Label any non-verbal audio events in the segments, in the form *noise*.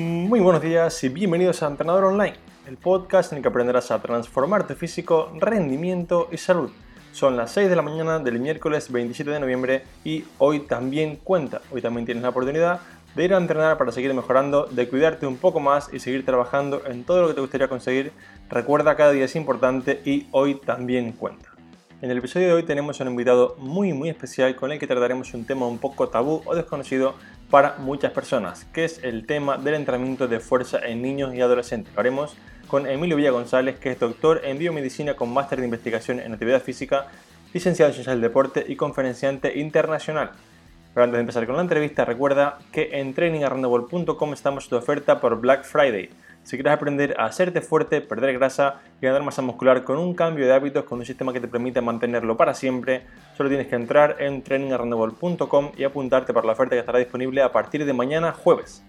Muy buenos días y bienvenidos a Entrenador Online, el podcast en el que aprenderás a transformar tu físico, rendimiento y salud. Son las 6 de la mañana del miércoles 27 de noviembre y hoy también cuenta, hoy también tienes la oportunidad de ir a entrenar para seguir mejorando, de cuidarte un poco más y seguir trabajando en todo lo que te gustaría conseguir. Recuerda, cada día es importante y hoy también cuenta. En el episodio de hoy tenemos un invitado muy muy especial con el que trataremos un tema un poco tabú o desconocido para muchas personas, que es el tema del entrenamiento de fuerza en niños y adolescentes. Lo haremos con Emilio Villa González, que es doctor en biomedicina con máster de investigación en actividad física, licenciado en ciencias del deporte y conferenciante internacional. Pero antes de empezar con la entrevista, recuerda que en trainingarrandable.com estamos de oferta por Black Friday. Si quieres aprender a hacerte fuerte, perder grasa y ganar masa muscular con un cambio de hábitos, con un sistema que te permita mantenerlo para siempre, solo tienes que entrar en trainingarrandable.com y apuntarte para la oferta que estará disponible a partir de mañana jueves.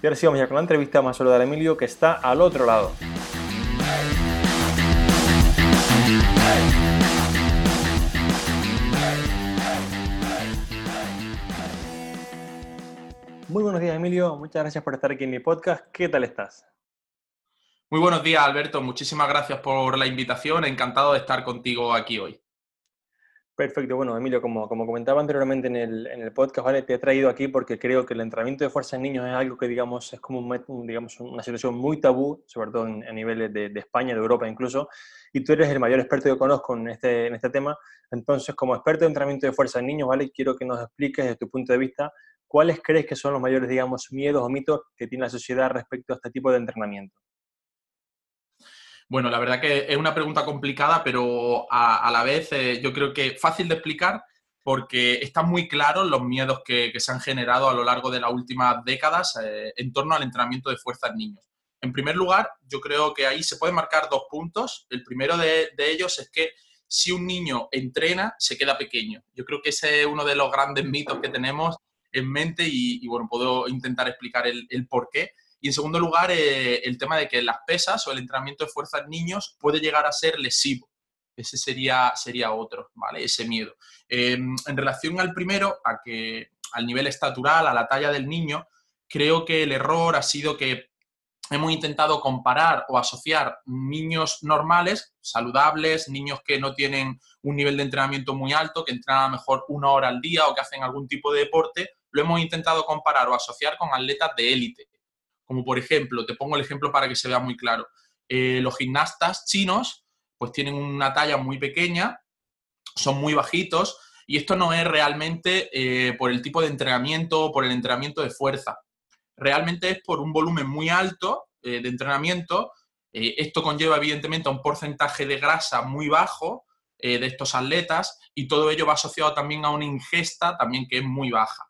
Y ahora sí vamos ya con la entrevista, más solo a Emilio que está al otro lado. Muy buenos días, Emilio. Muchas gracias por estar aquí en mi podcast. ¿Qué tal estás? Muy buenos días, Alberto. Muchísimas gracias por la invitación. Encantado de estar contigo aquí hoy. Perfecto. Bueno, Emilio, como, como comentaba anteriormente en el, en el, podcast, ¿vale? te he traído aquí porque creo que el entrenamiento de fuerza en niños es algo que, digamos, es como un, digamos, una situación muy tabú, sobre todo en, niveles de, España, de Europa incluso, y tú eres el mayor experto que conozco en este, en este tema. Entonces, como experto de entrenamiento de fuerza en niños, ¿vale? quiero que nos expliques desde tu punto de vista cuáles crees que son los mayores, digamos, miedos o mitos que tiene la sociedad respecto a este tipo de entrenamiento. Bueno, la verdad que es una pregunta complicada, pero a, la vez eh, yo creo que fácil de explicar porque están muy claros los miedos que, se han generado a lo largo de las últimas décadas eh, en torno al entrenamiento de fuerza en niños. En primer lugar, yo creo que ahí se pueden marcar dos puntos. El primero de, ellos es que si un niño entrena, se queda pequeño. Yo creo que ese es uno de los grandes mitos que tenemos en mente y, bueno, puedo intentar explicar el, el por qué. Y en segundo lugar, eh, el tema de que las pesas o el entrenamiento de fuerza en niños puede llegar a ser lesivo. Ese sería, sería otro, ¿vale? Ese miedo. Em, en relación al primero, a que al nivel estatural, a la talla del niño, creo que el error ha sido que hemos intentado comparar o asociar niños normales, saludables, niños que no tienen un nivel de entrenamiento muy alto, que entrenan a lo mejor una hora al día o que hacen algún tipo de deporte, lo hemos intentado comparar o asociar con atletas de élite. Como por ejemplo, te pongo el ejemplo para que se vea muy claro. Eh, los gimnastas chinos pues tienen una talla muy pequeña, son muy bajitos y esto no es realmente eh, por el tipo de entrenamiento o por el entrenamiento de fuerza. Realmente es por un volumen muy alto eh, de entrenamiento. esto conlleva evidentemente a un porcentaje de grasa muy bajo de estos atletas y todo ello va asociado también a una ingesta también que es muy baja.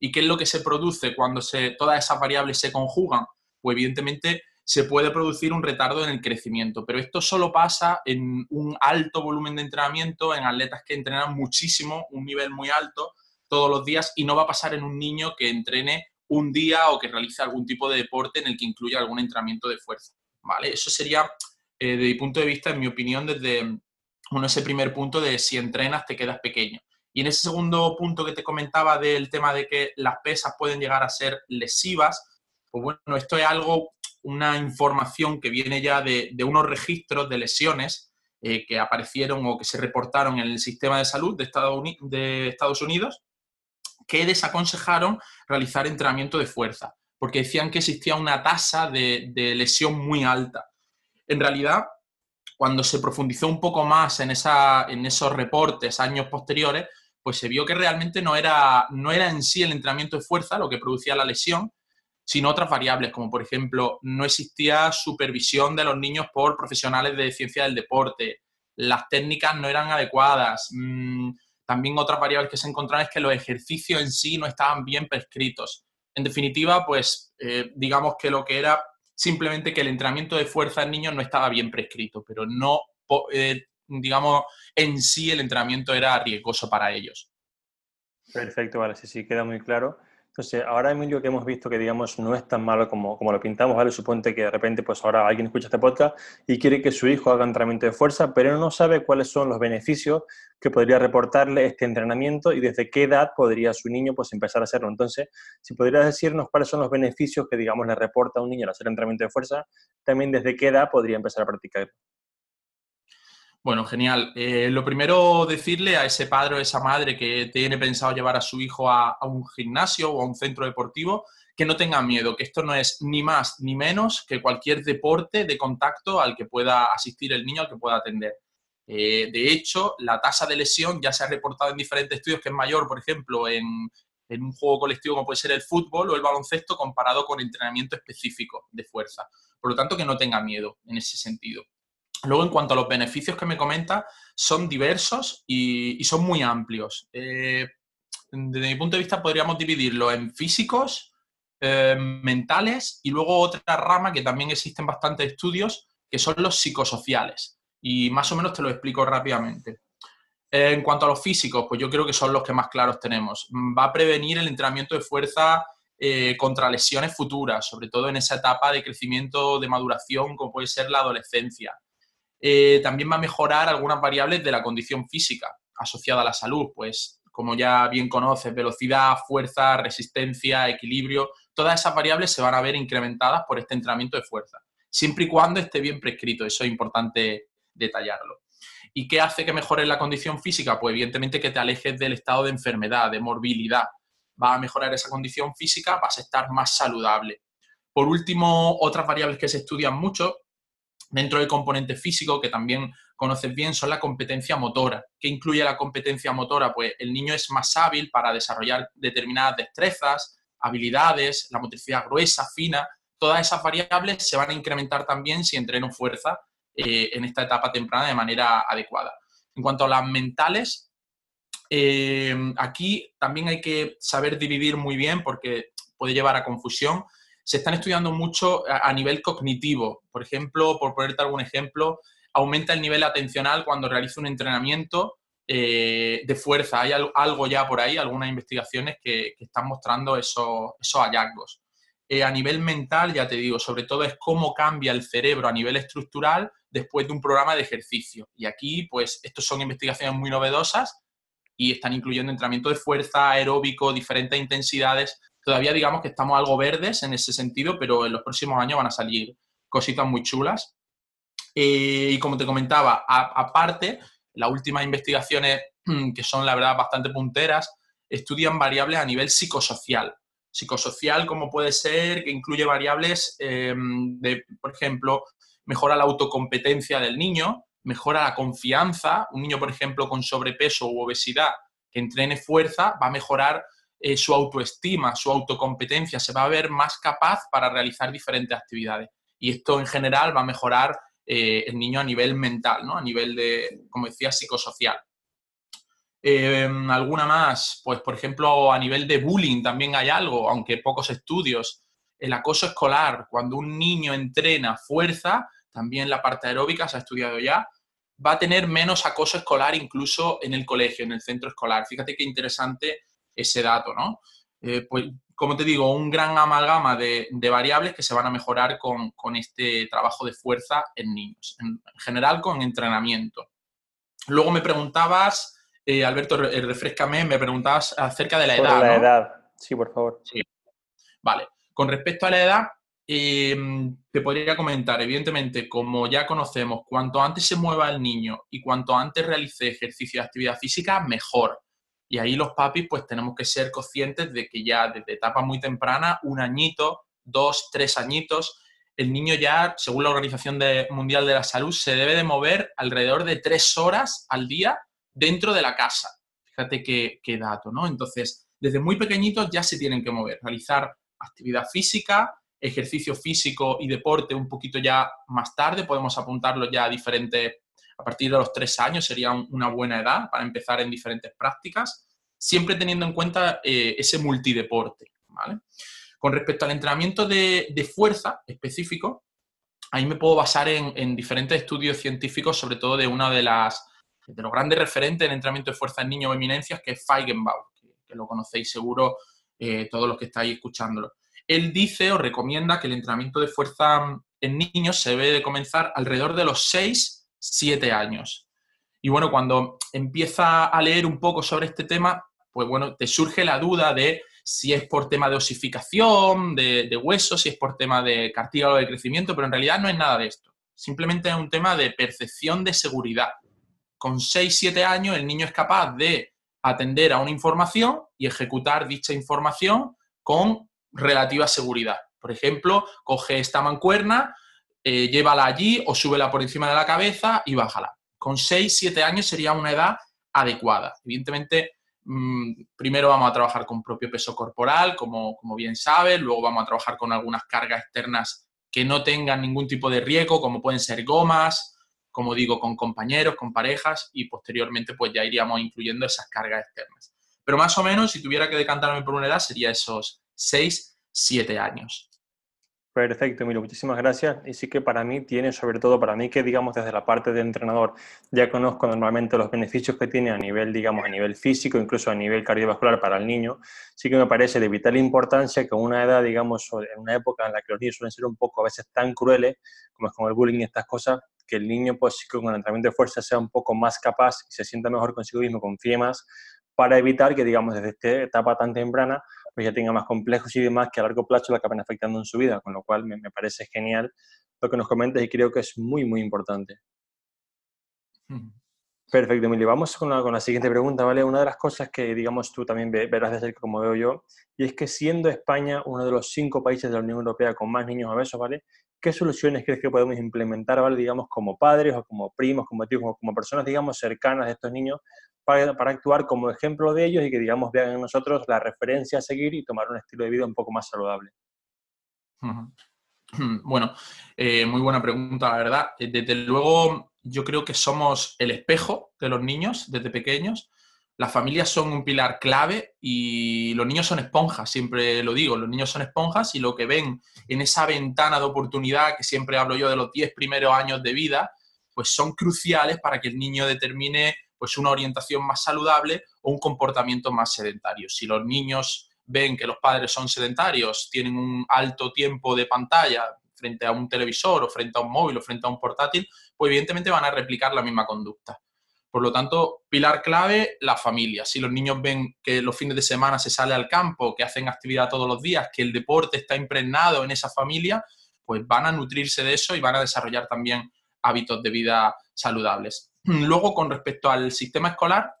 ¿Y qué es lo que se produce cuando se, todas esas variables se conjugan? Pues evidentemente se puede producir un retardo en el crecimiento, pero esto solo pasa en un alto volumen de entrenamiento, en atletas que entrenan muchísimo, un nivel muy alto todos los días y no va a pasar en un niño que entrene un día o que realice algún tipo de deporte en el que incluya algún entrenamiento de fuerza. ¿vale? Eso sería, eh, desde mi punto de vista, en mi opinión, desde uno, ese primer punto de si entrenas te quedas pequeño. Y en ese segundo punto que te comentaba del tema de que las pesas pueden llegar a ser lesivas, pues bueno, esto es algo, una información que viene ya de, unos registros de lesiones eh, que aparecieron o que se reportaron en el sistema de salud de Estados, Unidos, que desaconsejaron realizar entrenamiento de fuerza, porque decían que existía una tasa de, de lesión muy alta. En realidad, cuando se profundizó un poco más en, esa, en esos reportes años posteriores, pues se vio que realmente no era, no era en sí el entrenamiento de fuerza lo que producía la lesión, sino otras variables, como por ejemplo, no existía supervisión de los niños por profesionales de ciencia del deporte, las técnicas no eran adecuadas, mm, también otras variables que se encontraron es que los ejercicios en sí no estaban bien prescritos. En definitiva, pues eh, digamos que lo que era simplemente que el entrenamiento de fuerza en niños no estaba bien prescrito, pero no eh, digamos, en sí el entrenamiento era riesgoso para ellos. Perfecto, vale, sí, sí, queda muy claro. Entonces, ahora Emilio que hemos visto que, digamos, no es tan malo como, como lo pintamos, ¿vale? Suponte que de repente, pues ahora alguien escucha este podcast y quiere que su hijo haga entrenamiento de fuerza, pero no sabe cuáles son los beneficios que podría reportarle este entrenamiento y desde qué edad podría su niño, pues, empezar a hacerlo. Entonces, si podrías decirnos cuáles son los beneficios que, digamos, le reporta a un niño al hacer entrenamiento de fuerza, también desde qué edad podría empezar a practicar. Bueno, genial. Eh, lo primero, decirle a ese padre o esa madre que tiene pensado llevar a su hijo a, un gimnasio o a un centro deportivo, que no tenga miedo, que esto no es ni más ni menos que cualquier deporte de contacto al que pueda asistir el niño, al que pueda atender. Eh, de hecho, la tasa de lesión ya se ha reportado en diferentes estudios que es mayor, por ejemplo, en, un juego colectivo como puede ser el fútbol o el baloncesto comparado con entrenamiento específico de fuerza. Por lo tanto, que no tenga miedo en ese sentido. Luego, en cuanto a los beneficios que me comenta, son diversos y, son muy amplios. Eh, desde mi punto de vista, podríamos dividirlo en físicos, eh, mentales y luego otra rama que también existen bastantes estudios, que son los psicosociales. Y más o menos te lo explico rápidamente. Eh, en cuanto a los físicos, pues yo creo que son los que más claros tenemos. Va a prevenir el entrenamiento de fuerza contra lesiones futuras, sobre todo en esa etapa de crecimiento, de maduración, como puede ser la adolescencia. Eh, también va a mejorar algunas variables de la condición física asociada a la salud, pues como ya bien conoces, velocidad, fuerza, resistencia, equilibrio, todas esas variables se van a ver incrementadas por este entrenamiento de fuerza, siempre y cuando esté bien prescrito, eso es importante detallarlo. ¿Y qué hace que mejore la condición física? Pues evidentemente que te alejes del estado de enfermedad, de morbilidad. Va a mejorar esa condición física, vas a estar más saludable. Por último, otras variables que se estudian mucho Dentro del componente físico, que también conoces bien, son la competencia motora. ¿Qué incluye la competencia motora? Pues el niño es más hábil para desarrollar determinadas destrezas, habilidades, la motricidad gruesa, fina. Todas esas variables se van a incrementar también si entreno fuerza eh, en esta etapa temprana de manera adecuada. En cuanto a las mentales, eh, aquí también hay que saber dividir muy bien porque puede llevar a confusión se están estudiando mucho a, nivel cognitivo. Por ejemplo, por ponerte algún ejemplo, aumenta el nivel atencional cuando realiza un entrenamiento eh, de fuerza. Hay algo ya por ahí, algunas investigaciones que, están mostrando esos, hallazgos. Eh, a nivel mental, ya te digo, sobre todo es cómo cambia el cerebro a nivel estructural después de un programa de ejercicio. Y aquí, pues, estos son investigaciones muy novedosas y están incluyendo entrenamiento de fuerza, aeróbico, diferentes intensidades Todavía digamos que estamos algo verdes en ese sentido, pero en los próximos años van a salir cositas muy chulas. Eh, y como te comentaba, aparte, las últimas investigaciones, *clears throat* que son la verdad bastante punteras, estudian variables a nivel psicosocial. Psicosocial como puede ser, que incluye variables em, de, por ejemplo, mejora la autocompetencia del niño, mejora la confianza. Un niño, por ejemplo, con sobrepeso u obesidad que entrene fuerza va a mejorar eh, su autoestima, su autocompetencia, se va a ver más capaz para realizar diferentes actividades. Y esto en general va a mejorar eh, el niño a nivel mental, ¿no? a nivel de, como decía, psicosocial. Em, ¿Alguna más? Pues, por ejemplo, a nivel de bullying también hay algo, aunque pocos estudios. El acoso escolar, cuando un niño entrena fuerza, también la parte aeróbica se ha estudiado ya, va a tener menos acoso escolar incluso en el colegio, en el centro escolar. Fíjate qué interesante ese dato, ¿no? Eh, pues, como te digo, un gran amalgama de, variables que se van a mejorar con, este trabajo de fuerza en niños, en, general con entrenamiento. Luego me preguntabas, eh, Alberto, eh, refrescame, me preguntabas acerca de la edad. La edad, sí, por favor. Sí. Vale, con respecto a la edad, em, te podría comentar, evidentemente, como ya conocemos, cuanto antes se mueva el niño y cuanto antes realice ejercicio de actividad física, mejor. Y ahí los papis pues tenemos que ser conscientes de que ya desde etapa muy temprana, un añito, dos, tres añitos, el niño ya, según la Organización Mundial de la Salud, se debe de mover alrededor de tres horas al día dentro de la casa. Fíjate qué, qué dato, ¿no? Entonces, desde muy pequeñitos ya se tienen que mover, realizar actividad física, ejercicio físico y deporte un poquito ya más tarde, podemos apuntarlo ya a diferentes a partir de los tres años sería una buena edad para empezar en diferentes prácticas, siempre teniendo en cuenta eh, ese multideporte. Con respecto al entrenamiento de, fuerza específico, ahí me puedo basar en, diferentes estudios científicos, sobre todo de una de las de los grandes referentes en entrenamiento de fuerza en niños o eminencias, que es Feigenbaum, que, lo conocéis seguro eh, todos los que estáis escuchándolo. Él dice o recomienda que el entrenamiento de fuerza en niños se debe de comenzar alrededor de los 6, 7 años. Y bueno, cuando empieza a leer un poco sobre este tema, pues bueno, te surge la duda de si es por tema de osificación, de, de huesos, si es por tema de cartílago de crecimiento, pero en realidad no es nada de esto. Simplemente es un tema de percepción de seguridad. Con 6-7 años el niño es capaz de atender a una información y ejecutar dicha información con relativa seguridad. Por ejemplo, coge esta mancuerna, eh, llévala allí o súbela por encima de la cabeza y bájala. Con 6-7 años sería una edad adecuada. Evidentemente, mm, primero vamos a trabajar con propio peso corporal, como, como bien sabes, luego vamos a trabajar con algunas cargas externas que no tengan ningún tipo de riesgo, como pueden ser gomas, como digo, con compañeros, con parejas, y posteriormente pues ya iríamos incluyendo esas cargas externas. Pero más o menos, si tuviera que decantarme por una edad, sería esos 6, 7 años. Perfecto, Emilio, muchísimas gracias. Y sí que para mí tiene, sobre todo para mí que digamos desde la parte de entrenador, ya conozco normalmente los beneficios que tiene a nivel, digamos, a nivel físico, incluso a nivel cardiovascular para el niño, sí que me parece de vital importancia que a una edad, digamos, en una época en la que los niños suelen ser un poco a veces tan crueles, como es con el bullying y estas cosas, que el niño, pues con el entrenamiento de fuerza sea un poco más capaz y se sienta mejor consigo mismo, confíe más, para evitar que, digamos, desde esta etapa tan temprana, pues ya tenga más complejos y demás que a largo plazo le acaben afectando en su vida, con lo cual me, parece genial lo que nos comentas y creo que es muy, muy importante. Perfecto, Emilio. Vamos con la, con la, siguiente pregunta, ¿vale? Una de las cosas que, digamos, tú también verás de cerca, como veo yo, y es que siendo España uno de los cinco países de la Unión Europea con más niños obesos, ¿vale? ¿Qué soluciones crees que podemos implementar, ¿vale? Digamos, como padres o como primos, como tíos, como, como personas, digamos, cercanas de estos niños para, actuar como ejemplo de ellos y que, digamos, vean en nosotros la referencia a seguir y tomar un estilo de vida un poco más saludable. *clears throat* Bueno, eh, muy buena pregunta, la verdad. Eh, desde luego, yo creo que somos el espejo de los niños desde pequeños. Las familias son un pilar clave y los niños son esponjas, siempre lo digo, los niños son esponjas y lo que ven en esa ventana de oportunidad que siempre hablo yo de los 10 primeros años de vida, pues son cruciales para que el niño determine pues una orientación más saludable o un comportamiento más sedentario. Si los niños ven que los padres son sedentarios, tienen un alto tiempo de pantalla frente a un televisor o frente a un móvil o frente a un portátil, pues evidentemente van a replicar la misma conducta. Por lo tanto, pilar clave, la familia. Si los niños ven que los fines de semana se sale al campo, que hacen actividad todos los días, que el deporte está impregnado en esa familia, pues van a nutrirse de eso y van a desarrollar también hábitos de vida saludables. *clears throat* Luego, con respecto al sistema escolar,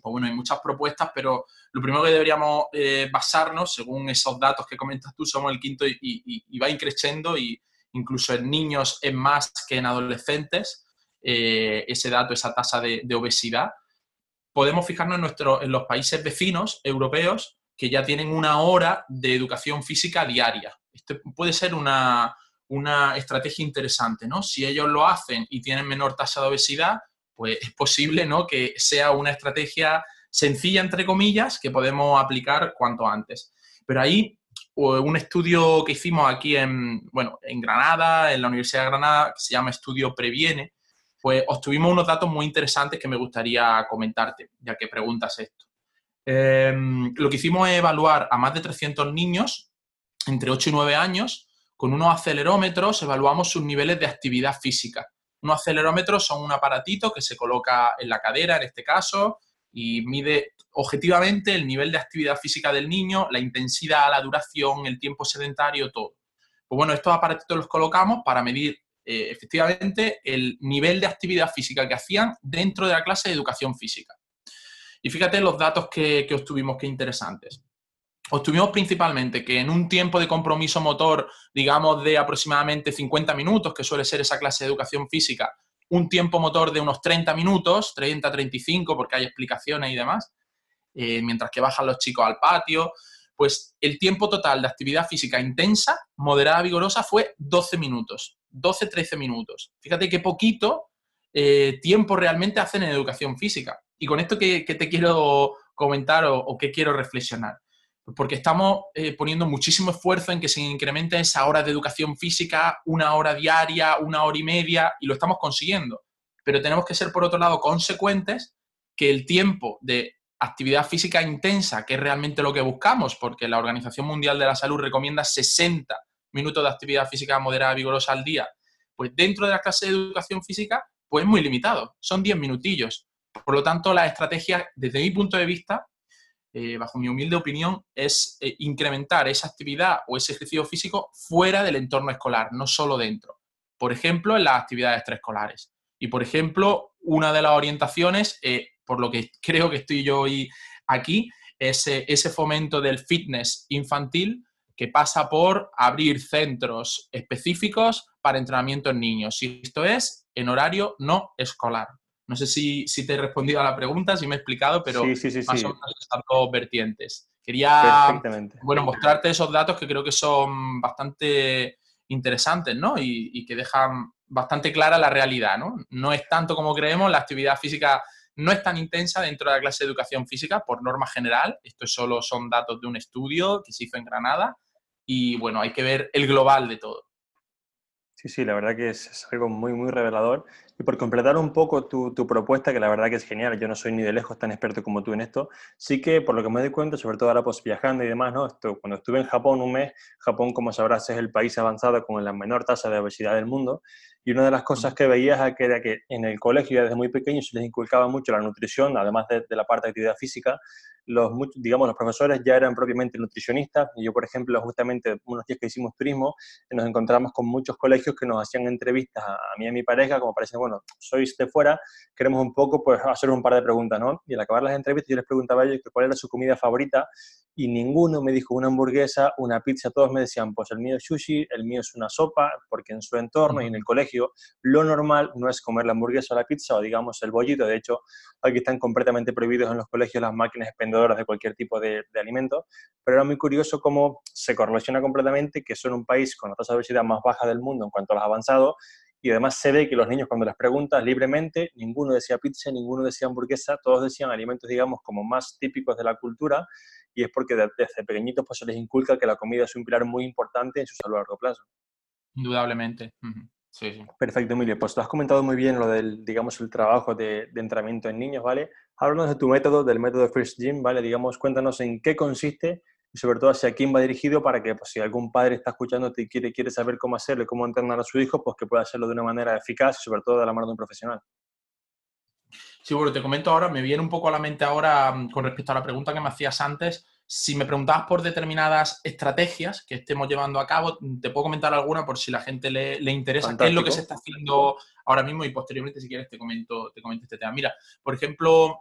pues bueno, hay muchas propuestas, pero lo primero que deberíamos eh, basarnos, según esos datos que comentas tú, somos el quinto y, va increciendo y incluso en niños es más que en adolescentes, eh, ese dato, esa tasa de, obesidad. Podemos fijarnos en, nuestro, en los países vecinos europeos que ya tienen una hora de educación física diaria. Esto puede ser una, una estrategia interesante, ¿no? Si ellos lo hacen y tienen menor tasa de obesidad, pues es posible ¿no? que sea una estrategia sencilla, entre comillas, que podemos aplicar cuanto antes. Pero ahí un estudio que hicimos aquí en, bueno, en Granada, en la Universidad de Granada, que se llama Estudio Previene, pues obtuvimos unos datos muy interesantes que me gustaría comentarte, ya que preguntas esto. Em, lo que hicimos es evaluar a más de 300 niños entre 8 y 9 años. Con unos acelerómetros evaluamos sus niveles de actividad física. Unos acelerómetros son un aparatito que se coloca en la cadera, en este caso, y mide objetivamente el nivel de actividad física del niño, la intensidad, la duración, el tiempo sedentario, todo. Pues bueno, estos aparatitos los colocamos para medir eh, efectivamente el nivel de actividad física que hacían dentro de la clase de educación física. Y fíjate los datos que, que obtuvimos, qué interesantes obtuvimos principalmente que en un tiempo de compromiso motor, digamos, de aproximadamente 50 minutos, que suele ser esa clase de educación física, un tiempo motor de unos 30 minutos, 30, 35, porque hay explicaciones y demás, eh, mientras que bajan los chicos al patio, pues el tiempo total de actividad física intensa, moderada, vigorosa, fue 12 minutos, 12, 13 minutos. Fíjate qué poquito eh, tiempo realmente hacen en educación física. Y con esto que, te quiero comentar o, o qué quiero reflexionar porque estamos eh, poniendo muchísimo esfuerzo en que se incremente esa hora de educación física, una hora diaria, una hora y media, y lo estamos consiguiendo. Pero tenemos que ser, por otro lado, consecuentes que el tiempo de actividad física intensa, que es realmente lo que buscamos, porque la Organización Mundial de la Salud recomienda 60 minutos de actividad física moderada vigorosa al día, pues dentro de la clase de educación física, pues es muy limitado, son 10 minutillos. Por lo tanto, la estrategia, desde mi punto de vista, eh, bajo mi humilde opinión, es eh, incrementar esa actividad o ese ejercicio físico fuera del entorno escolar, no solo dentro. Por ejemplo, en las actividades extraescolares. Y, por ejemplo, una de las orientaciones, eh, por lo que creo que estoy yo hoy aquí, es ese fomento del fitness infantil que pasa por abrir centros específicos para entrenamiento en niños. Y esto es en horario no escolar. No sé si, te he respondido a la pregunta, si me he explicado, pero sí, sí, sí, más o menos están dos vertientes. Quería bueno, mostrarte esos datos que creo que son bastante interesantes, ¿no? Y, que dejan bastante clara la realidad, ¿no? No es tanto como creemos, la actividad física no es tan intensa dentro de la clase de educación física por norma general. Esto solo son datos de un estudio que se hizo en Granada y bueno, hay que ver el global de todo. Sí, sí, la verdad que es, algo muy, muy revelador. Y por completar un poco tu, tu, propuesta, que la verdad que es genial, yo no soy ni de lejos tan experto como tú en esto, sí que por lo que me doy cuenta, sobre todo ahora pues viajando y demás, ¿no? Esto, cuando estuve en Japón un mes, Japón, como sabrás, es el país avanzado con la menor tasa de obesidad del mundo, y una de las cosas que veías era que en el colegio desde muy pequeños se les inculcaba mucho la nutrición, además de, de la parte de actividad física, los, digamos, los profesores ya eran propiamente nutricionistas. Y yo, por ejemplo, justamente unos días que hicimos turismo, nos encontramos con muchos colegios que nos hacían entrevistas a, mí y a mi pareja, como parece, bueno, sois de fuera, queremos un poco, pues, hacer un par de preguntas, ¿no? Y al acabar las entrevistas yo les preguntaba a ellos cuál era su comida favorita y ninguno me dijo una hamburguesa, una pizza, todos me decían, pues el mío es sushi, el mío es una sopa, porque en su entorno y en el colegio lo normal no es comer la hamburguesa o la pizza o digamos el bollito, de hecho aquí están completamente prohibidos en los colegios las máquinas expendedoras de cualquier tipo de, de alimento, pero era muy curioso cómo se correlaciona completamente que son un país con la tasa de obesidad más baja del mundo en cuanto a los avanzados y además se ve que los niños cuando les preguntas libremente, ninguno decía pizza, ninguno decía hamburguesa, todos decían alimentos, digamos, como más típicos de la cultura, y es porque desde pequeñitos pues, se les inculca que la comida es un pilar muy importante en su salud a largo plazo. Indudablemente. Sí, sí. Perfecto, Emilio. Pues tú has comentado muy bien lo del, digamos, el trabajo de, de entrenamiento en niños, ¿vale? Háblanos de tu método, del método First Gym, ¿vale? Digamos, cuéntanos en qué consiste y sobre todo hacia quién va dirigido para que pues, si algún padre está escuchando y quiere, quiere saber cómo hacerlo y cómo entrenar a su hijo, pues que pueda hacerlo de una manera eficaz y sobre todo de la mano de un profesional. Sí, bueno, te comento ahora, me viene un poco a la mente ahora mm, con respecto a la pregunta que me hacías antes. Si me preguntabas por determinadas estrategias que estemos llevando a cabo, mm, te puedo comentar alguna por si la gente le, le interesa qué es lo que se está haciendo ahora mismo y posteriormente, si quieres, te comento, te comento este tema. Mira, por ejemplo,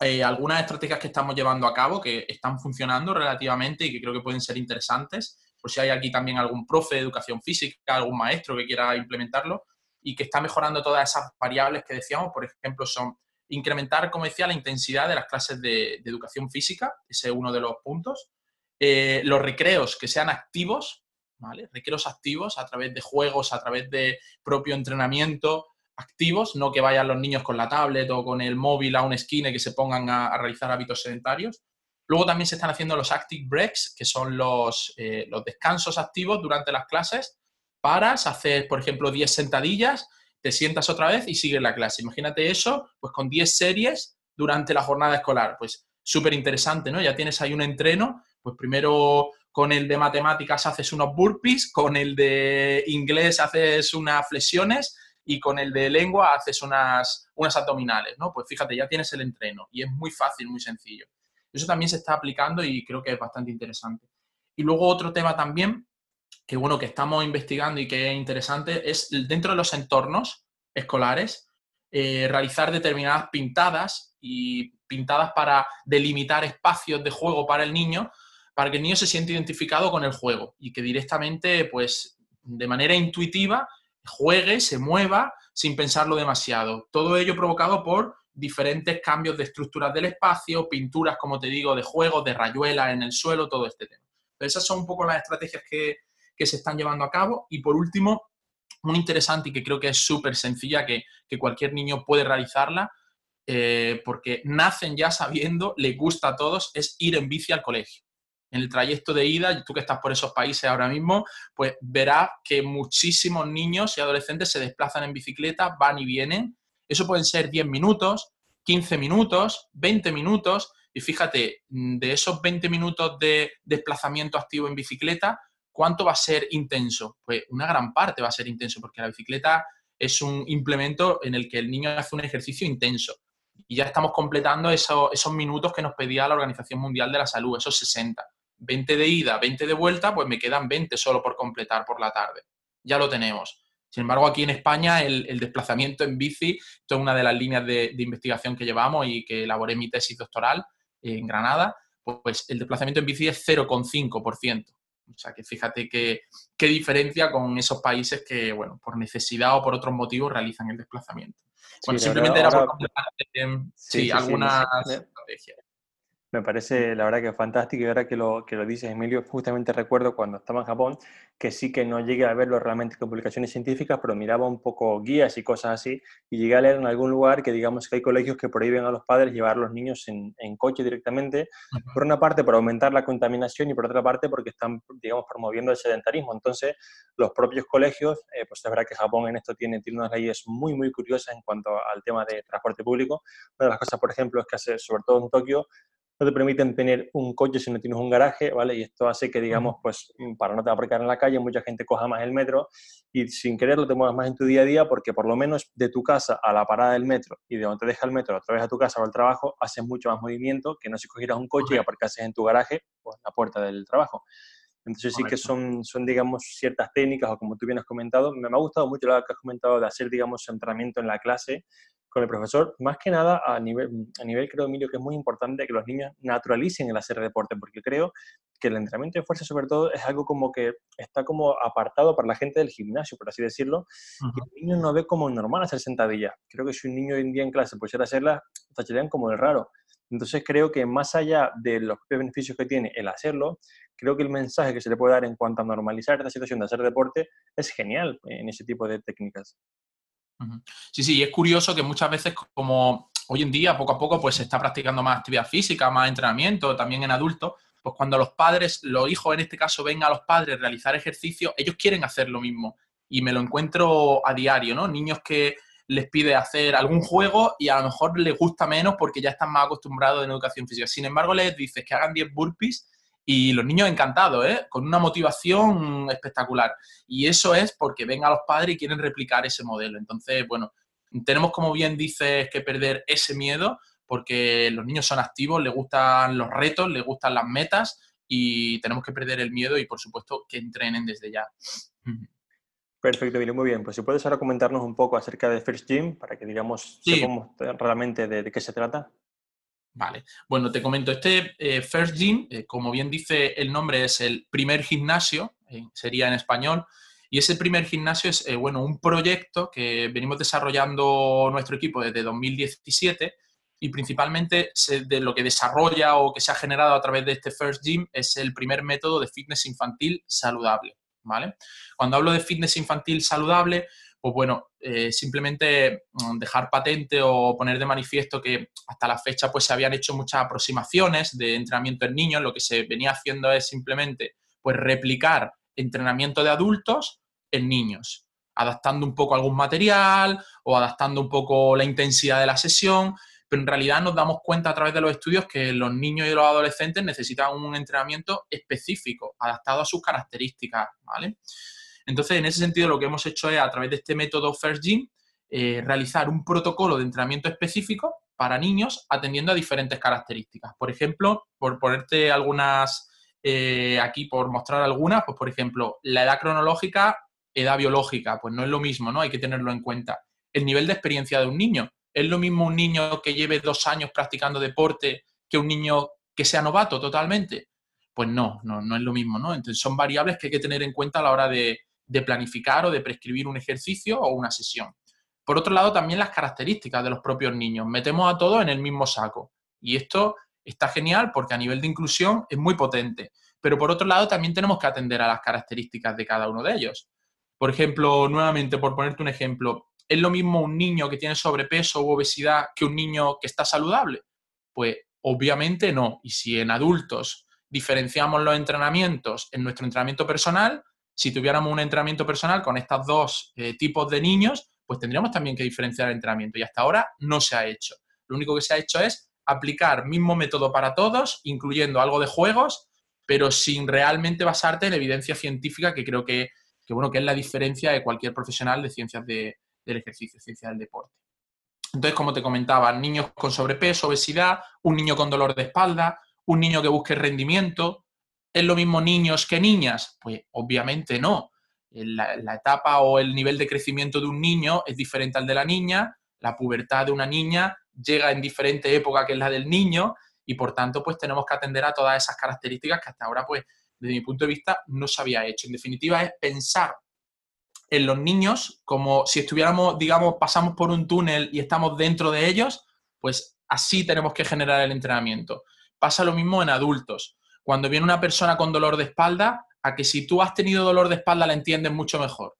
eh, algunas estrategias que estamos llevando a cabo que están funcionando relativamente y que creo que pueden ser interesantes, por si hay aquí también algún profe de educación física, algún maestro que quiera implementarlo y que está mejorando todas esas variables que decíamos, por ejemplo, son incrementar, como decía, la intensidad de las clases de, educación física, ese es uno de los puntos, eh, los recreos que sean activos, ¿vale? Recreos activos a través de juegos, a través de propio entrenamiento, activos, no que vayan los niños con la tablet o con el móvil a un esquina y que se pongan a, realizar hábitos sedentarios. Luego también se están haciendo los active breaks, que son los, eh, descansos activos durante las clases. Paras, haces, por ejemplo, 10 sentadillas, te sientas otra vez y sigues la clase. Imagínate eso, pues con 10 series durante la jornada escolar. Pues súper interesante, ¿no? Ya tienes ahí un entreno, pues primero con el de matemáticas haces unos burpees, con el de inglés haces unas flexiones y con el de lengua haces unas, unas abdominales, ¿no? Pues fíjate, ya tienes el entreno y es muy fácil, muy sencillo. Eso también se está aplicando y creo que es bastante interesante. Y luego otro tema también, que bueno, que estamos investigando y que es interesante, es dentro de los entornos escolares, eh, realizar determinadas pintadas y pintadas para delimitar espacios de juego para el niño, para que el niño se sienta identificado con el juego y que directamente, pues, de manera intuitiva, juegue, se mueva sin pensarlo demasiado. Todo ello provocado por diferentes cambios de estructuras del espacio, pinturas, como te digo, de juegos, de rayuelas en el suelo, todo este tema. esas son un poco las estrategias que, se están llevando a cabo. Y por último, muy interesante y que creo que es súper sencilla, que, cualquier niño puede realizarla, eh, porque nacen ya sabiendo, le gusta a todos, es ir en bici al colegio en el trayecto de ida, tú que estás por esos países ahora mismo, pues verás que muchísimos niños y adolescentes se desplazan en bicicleta, van y vienen. Eso pueden ser 10 minutos, 15 minutos, 20 minutos, Y fíjate, mm, de esos 20 minutos de desplazamiento activo en bicicleta, ¿cuánto va a ser intenso? Pues una gran parte va a ser intenso, porque la bicicleta es un implemento en el que el niño hace un ejercicio intenso. Y ya estamos completando esos, esos minutos que nos pedía la Organización Mundial de la Salud, esos 60. 20 de ida, 20 de vuelta, pues me quedan 20 solo por completar por la tarde. Ya lo tenemos. Sin embargo, aquí en España el, desplazamiento en bici, esto es una de las líneas de, investigación que llevamos y que elaboré mi tesis doctoral en Granada, pues el desplazamiento en bici es 0,5%. O sea que fíjate qué, diferencia con esos países que, bueno, por necesidad o por otros motivos realizan el desplazamiento. Bueno, simplemente era por completar sí, algunas estrategias. Me parece, la verdad, que fantástico y ahora que lo, que lo dices, Emilio, justamente recuerdo cuando estaba en Japón que sí que no llegué a verlo realmente con publicaciones científicas, pero miraba un poco guías y cosas así y llegué a leer en algún lugar que digamos que hay colegios que prohíben a los padres llevar a los niños en, en coche directamente, por una parte por aumentar la contaminación y por otra parte porque están, digamos, promoviendo el sedentarismo. Entonces, los propios colegios, eh, pues es verdad que Japón en esto tiene, tiene unas leyes muy, muy curiosas en cuanto al tema de transporte público. Una de las cosas, por ejemplo, es que hace, sobre todo en Tokio, no te permiten tener un coche si no tienes un garaje, ¿vale? Y esto hace que, digamos, pues mm, para no te aparcar en la calle, mucha gente coja más el metro y sin quererlo te muevas más en tu día a día porque por lo menos de tu casa a la parada del metro y de donde te deja el metro otra vez a tu casa o al trabajo, haces mucho más movimiento que no si cogieras un coche y aparcases en tu garaje o en la puerta del trabajo. Entonces sí que son, son, digamos, ciertas técnicas o como tú bien has comentado. Me, me ha gustado mucho lo que has comentado de hacer, digamos, entrenamiento en la clase con el profesor, más que nada a nivel, a nivel creo, Emilio, que es muy importante que los niños naturalicen el hacer deporte, porque creo que el entrenamiento de fuerza, sobre todo, es algo como que está como apartado para la gente del gimnasio, por así decirlo, y el niño no ve como normal hacer sentadillas. Creo que si un niño hoy en día en clase pudiera hacerlas, tacharían como de raro. Entonces creo que más allá de los beneficios que tiene el hacerlo, creo que el mensaje que se le puede dar en cuanto a normalizar esta situación de hacer deporte es genial en ese tipo de técnicas. Sí, sí, y es curioso que muchas veces como hoy en día poco a poco pues se está practicando más actividad física, más entrenamiento, también en adultos, pues cuando los padres, los hijos en este caso ven a los padres realizar ejercicio, ellos quieren hacer lo mismo. Y me lo encuentro a diario, ¿no? Niños que les pide hacer algún juego y a lo mejor les gusta menos porque ya están más acostumbrados en educación física. Sin embargo, les dices que hagan 10 burpees y los niños encantados, ¿eh? con una motivación espectacular. Y eso es porque ven a los padres y quieren replicar ese modelo. Entonces, bueno, tenemos, como bien dices, que perder ese miedo porque los niños son activos, les gustan los retos, les gustan las metas y tenemos que perder el miedo y, por supuesto, que entrenen desde ya. Perfecto, Emilio, muy bien. Pues si puedes ahora comentarnos un poco acerca de First Gym para que digamos sepamos realmente de qué se trata. Vale, bueno, te comento, este eh, First Gym, eh, como bien dice el nombre, es el primer gimnasio, eh, sería en español, y ese primer gimnasio es, bueno, un proyecto que venimos desarrollando nuestro equipo desde 2017 y principalmente de lo que desarrolla o que se ha generado a través de este First Gym es el primer método de fitness infantil saludable, ¿vale? Cuando hablo de fitness infantil saludable, pues bueno, eh, simplemente mm, dejar patente o poner de manifiesto que hasta la fecha pues se habían hecho muchas aproximaciones de entrenamiento en niños, lo que se venía haciendo es simplemente pues replicar entrenamiento de adultos en niños, adaptando un poco algún material o adaptando un poco la intensidad de la sesión, pero en realidad nos damos cuenta a través de los estudios que los niños y los adolescentes necesitan un entrenamiento específico, adaptado a sus características, ¿vale? Entonces, en ese sentido, lo que hemos hecho es, a través de este método First Gym, eh, realizar un protocolo de entrenamiento específico para niños atendiendo a diferentes características. Por ejemplo, por ponerte algunas eh, aquí, por mostrar algunas, pues por ejemplo, la edad cronológica, edad biológica, pues no es lo mismo, ¿no? Hay que tenerlo en cuenta. El nivel de experiencia de un niño. ¿Es lo mismo un niño que lleve dos años practicando deporte que un niño que sea novato totalmente? Pues no, no, no es lo mismo, ¿no? Entonces son variables que hay que tener en cuenta a la hora de, de planificar o de prescribir un ejercicio o una sesión. Por otro lado, también las características de los propios niños. Metemos a todos en el mismo saco. Y esto está genial porque a nivel de inclusión es muy potente. Pero por otro lado, también tenemos que atender a las características de cada uno de ellos. Por ejemplo, nuevamente, por ponerte un ejemplo, ¿es lo mismo un niño que tiene sobrepeso u obesidad que un niño que está saludable? Pues obviamente no. Y si en adultos diferenciamos los entrenamientos en nuestro entrenamiento personal, si tuviéramos un entrenamiento personal con estos dos eh, tipos de niños, pues tendríamos también que diferenciar el entrenamiento. Y hasta ahora no se ha hecho. Lo único que se ha hecho es aplicar mismo método para todos, incluyendo algo de juegos, pero sin realmente basarte en evidencia científica, que creo que, bueno, que es la diferencia de cualquier profesional de ciencias del ejercicio, ciencias del deporte. Entonces, como te comentaba, niños con sobrepeso, obesidad, un niño con dolor de espalda, un niño que busque rendimiento, ¿es lo mismo niños que niñas? Pues obviamente no. La, la, etapa o el nivel de crecimiento de un niño es diferente al de la niña, la pubertad de una niña llega en diferente época que es la del niño y por tanto pues tenemos que atender a todas esas características que hasta ahora pues desde mi punto de vista no se había hecho. En definitiva es pensar en los niños como si estuviéramos, digamos, pasamos por un túnel y estamos dentro de ellos, pues así tenemos que generar el entrenamiento. Pasa lo mismo en adultos. Cuando viene una persona con dolor de espalda, a que si tú has tenido dolor de espalda la entiendes mucho mejor.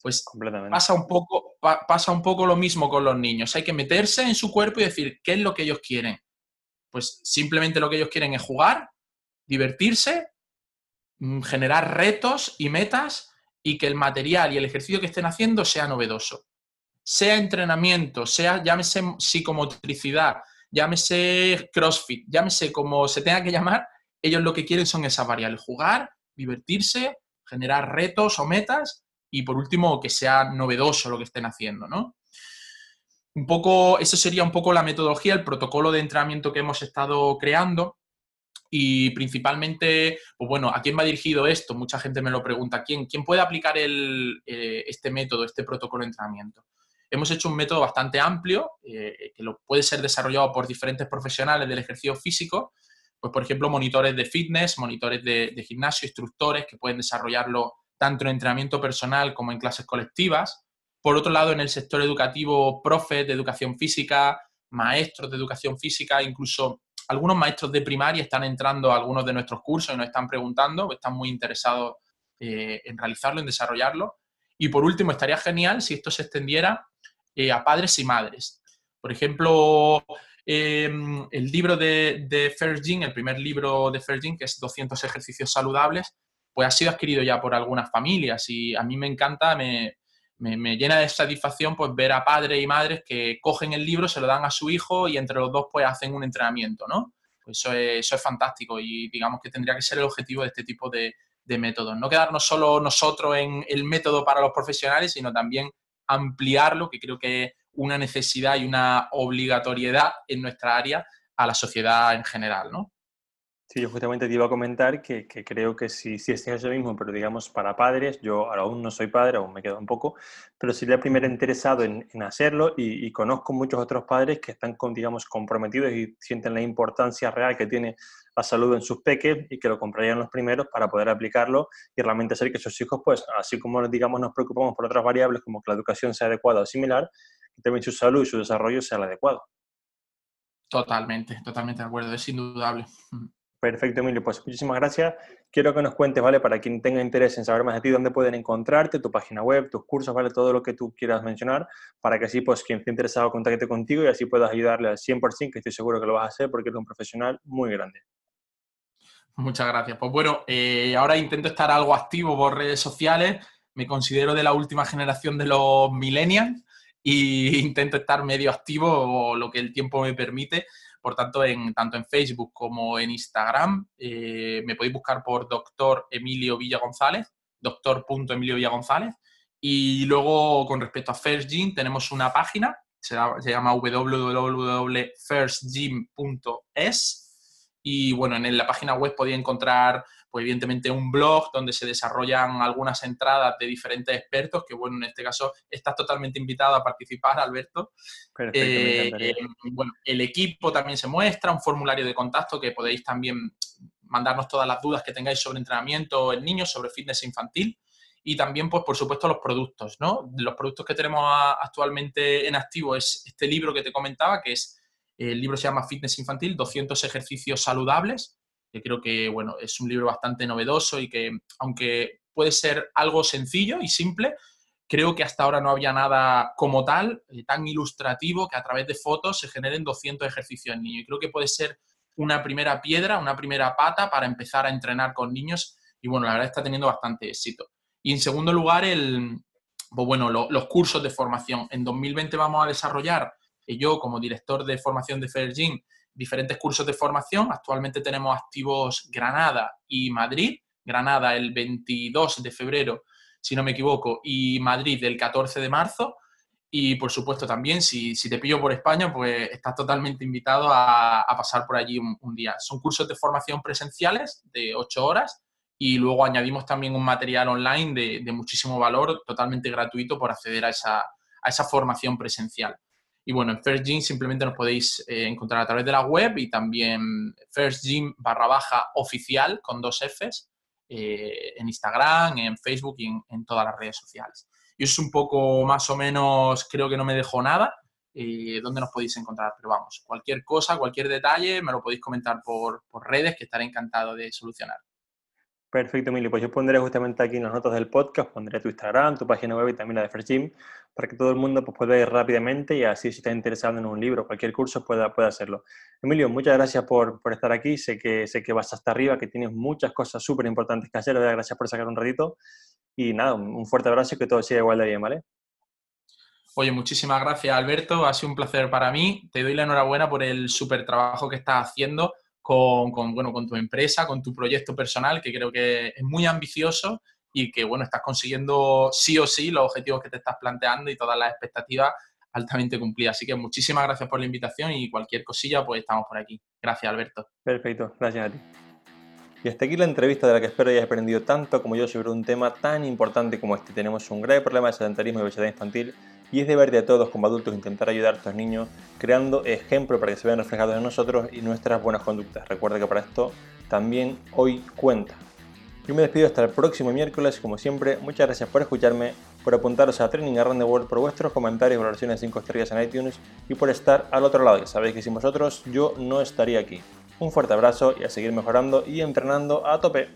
Pues pasa un, poco, pasa un poco lo mismo con los niños. Hay que meterse en su cuerpo y decir qué es lo que ellos quieren. Pues simplemente lo que ellos quieren es jugar, divertirse, mm, generar retos y metas y que el material y el ejercicio que estén haciendo sea novedoso. Sea entrenamiento, sea, llámese psicomotricidad, llámese CrossFit, llámese como se tenga que llamar, ellos lo que quieren son esas variables, jugar, divertirse, generar retos o metas y por último que sea novedoso lo que estén haciendo, ¿no? Un poco, eso sería un poco la metodología, el protocolo de entrenamiento que hemos estado creando y principalmente, pues bueno, ¿a quién va dirigido esto? Mucha gente me lo pregunta, ¿quién, quién puede aplicar el, eh, este método, este protocolo de entrenamiento? Hemos hecho un método bastante amplio eh, que lo puede ser desarrollado por diferentes profesionales del ejercicio físico, pues por ejemplo monitores de fitness, monitores de, de gimnasio, instructores que pueden desarrollarlo tanto en entrenamiento personal como en clases colectivas. Por otro lado, en el sector educativo, profes de educación física, maestros de educación física, incluso algunos maestros de primaria están entrando a algunos de nuestros cursos y nos están preguntando, están muy interesados eh, en realizarlo, en desarrollarlo. Y por último, estaría genial si esto se extendiera eh, a padres y madres. Por ejemplo, em, el libro de, de Fergin, el primer libro de Fergin, que es 200 ejercicios saludables, pues ha sido adquirido ya por algunas familias y a mí me encanta, me, llena de satisfacción pues ver a padres y madres que cogen el libro, se lo dan a su hijo y entre los dos pues hacen un entrenamiento, ¿no? Pues eso es, eso es fantástico y digamos que tendría que ser el objetivo de este tipo de, de métodos. No quedarnos solo nosotros en el método para los profesionales, sino también ampliarlo, que creo que es una necesidad y una obligatoriedad en nuestra área a la sociedad en general, ¿no? Sí, yo justamente te iba a comentar que, creo que sí, sí es eso mismo, pero digamos para padres, yo aún no soy padre, aún me queda un poco, pero sería el primer interesado en, hacerlo y, conozco muchos otros padres que están, digamos, comprometidos y sienten la importancia real que tiene la salud en sus peques y que lo comprarían los primeros para poder aplicarlo y realmente hacer que sus hijos, pues así como digamos nos preocupamos por otras variables como que la educación sea adecuada o similar, que también su salud y su desarrollo sea el adecuado. Totalmente, totalmente de acuerdo, es indudable. Perfecto, Emilio. Pues muchísimas gracias. Quiero que nos cuentes, ¿vale? Para quien tenga interés en saber más de ti, dónde pueden encontrarte, tu página web, tus cursos, ¿vale? Todo lo que tú quieras mencionar, para que así, pues, quien esté interesado contacte contigo y así puedas ayudarle al 100%, que estoy seguro que lo vas a hacer porque eres un profesional muy grande. Muchas gracias. Pues bueno, eh, ahora intento estar algo activo por redes sociales. Me considero de la última generación de los millennials e *laughs* intento estar medio activo lo que el tiempo me permite. Por tanto, en, tanto en Facebook como en Instagram eh, me podéis buscar por doctor Emilio Villa González, doctor.emilio Villa González. Y luego, con respecto a First Gym, tenemos una página, se, se llama www.firstgym.es. Y bueno, en la página web podéis encontrar pues evidentemente un blog donde se desarrollan algunas entradas de diferentes expertos, que bueno, en este caso estás totalmente invitado a participar, Alberto. Eh, eh, bueno, el equipo también se muestra, un formulario de contacto que podéis también mandarnos todas las dudas que tengáis sobre entrenamiento en niños, sobre fitness infantil y también, pues, por supuesto, los productos, ¿no? Los productos que tenemos actualmente en activo es este libro que te comentaba, que es, el libro se llama Fitness Infantil, 200 ejercicios saludables, que creo que bueno, es un libro bastante novedoso y que, aunque puede ser algo sencillo y simple, creo que hasta ahora no había nada como tal, eh, tan ilustrativo, que a través de fotos se generen 200 ejercicios en niños. Y creo que puede ser una primera piedra, una primera pata para empezar a entrenar con niños. Y bueno, la verdad está teniendo bastante éxito. Y en segundo lugar, el, pues bueno, los cursos de formación. En 2020 vamos a desarrollar yo como director de formación de Fair Gym, diferentes cursos de formación. Actualmente tenemos activos Granada y Madrid. Granada el 22 de febrero, si no me equivoco, y Madrid el 14 de marzo. Y por supuesto también, si, te pillo por España, pues estás totalmente invitado a, pasar por allí un, día. Son cursos de formación presenciales de 8 horas y luego añadimos también un material online de, muchísimo valor, totalmente gratuito por acceder a esa, a esa formación presencial. Y bueno, en First Gym simplemente nos podéis eh, encontrar a través de la web y también First Gym barra baja oficial con dos Fs eh, en Instagram, en Facebook y en, todas las redes sociales. Y es un poco más o menos, creo que no me dejo nada, eh, dónde nos podéis encontrar. Pero vamos, cualquier cosa, cualquier detalle, me lo podéis comentar por, por redes que estaré encantado de solucionar. Perfecto, Emilio. Pues yo pondré justamente aquí en las notas del podcast, pondré tu Instagram, tu página web y también la de Fresh para que todo el mundo pues, pueda ir rápidamente y así si está interesado en un libro cualquier curso pueda, pueda hacerlo. Emilio, muchas gracias por, por, estar aquí. Sé que, sé que vas hasta arriba, que tienes muchas cosas súper importantes que hacer. Gracias por sacar un ratito. Y nada, un fuerte abrazo y que todo siga igual de bien, ¿vale? Oye, muchísimas gracias, Alberto. Ha sido un placer para mí. Te doy la enhorabuena por el súper trabajo que estás haciendo con, bueno, con tu empresa, con tu proyecto personal, que creo que es muy ambicioso y que bueno, estás consiguiendo sí o sí los objetivos que te estás planteando y todas las expectativas altamente cumplidas. Así que muchísimas gracias por la invitación y cualquier cosilla, pues estamos por aquí. Gracias, Alberto. Perfecto, gracias a ti. Y hasta aquí la entrevista de la que espero hayas aprendido tanto como yo sobre un tema tan importante como este. Tenemos un grave problema de sedentarismo y obesidad infantil y es deber de todos como adultos intentar ayudar a estos niños creando ejemplos para que se vean reflejados en nosotros y nuestras buenas conductas. Recuerda que para esto también hoy cuenta. Yo me despido hasta el próximo miércoles, como siempre, muchas gracias por escucharme, por apuntaros a Training Around the World, por vuestros comentarios y valoraciones 5 estrellas en iTunes y por estar al otro lado, sabéis que sin vosotros yo no estaría aquí. Un fuerte abrazo y a seguir mejorando y entrenando a tope.